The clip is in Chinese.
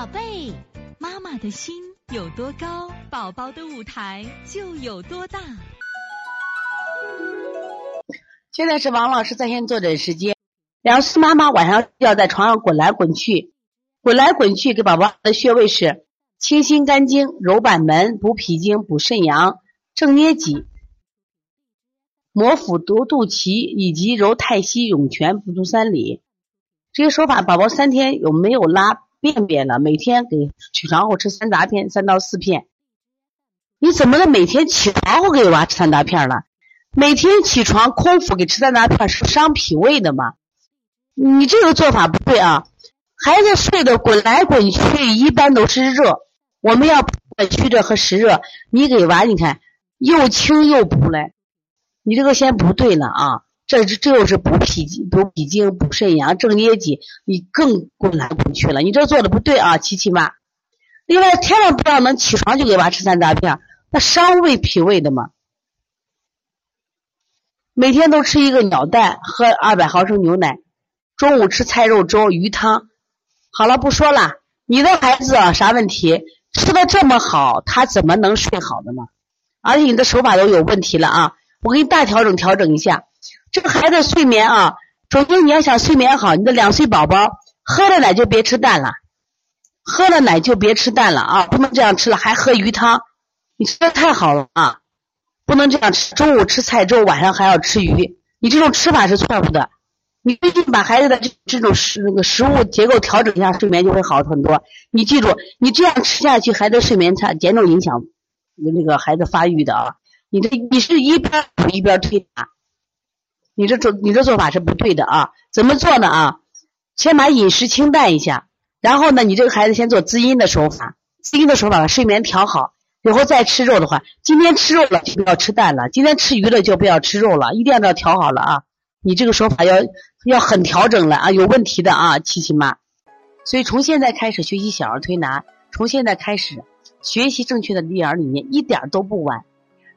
宝贝，妈妈的心有多高，宝宝的舞台就有多大。现在是王老师在线坐诊时间。两岁妈妈晚上要在床上滚来滚去，滚来滚去，给宝宝的穴位是清心肝经、揉板门、补脾经、补肾阳、正捏脊、摩腹夺肚脐以及揉太溪、涌泉、补足三里。这些手法，宝宝三天有没有拉便便了？每天给起床后吃三杂片，三到四片。你怎么能？每天起床后给娃吃三杂片了？每天起床空腹给吃三杂片是伤脾胃的吗？你这个做法不对啊！孩子睡的滚来滚去，一般都是热。我们要虚热和实热。你给娃，你看又清又补嘞，你这个先不对了啊！这这又是补脾补脾经、补肾阳、正捏脊，你更滚来滚去了。你这做的不对啊，琪琪妈。另外，千万不要能起床就给娃吃三杂片，那伤胃脾胃的嘛。每天都吃一个鸟蛋，喝二百毫升牛奶。中午吃菜肉粥、鱼汤，好了，不说了。你的孩子啊，啥问题？吃的这么好，他怎么能睡好的呢？而且你的手法都有问题了啊！我给你大调整调整一下。这个孩子睡眠啊，首先你要想睡眠好，你的两岁宝宝喝了奶就别吃蛋了，喝了奶就别吃蛋了啊！不能这样吃了，还喝鱼汤，你吃的太好了啊！不能这样吃，中午吃菜粥，晚上还要吃鱼，你这种吃法是错误的。你最近把孩子的这这种食那个食物结构调整一下，睡眠就会好很多。你记住，你这样吃下去，孩子睡眠差，严重影响那个孩子发育的啊。你这你是一边补一边推拿，你这做你这做法是不对的啊。怎么做呢啊？先把饮食清淡一下，然后呢，你这个孩子先做滋阴的手法，滋阴的手法睡眠调好，以后再吃肉的话，今天吃肉了就不要吃蛋了，今天吃鱼了就不要吃肉了，一定要调好了啊。你这个手法要要很调整了啊，有问题的啊，琪琪妈。所以从现在开始学习小儿推拿，从现在开始学习正确的育儿理念，一点都不晚。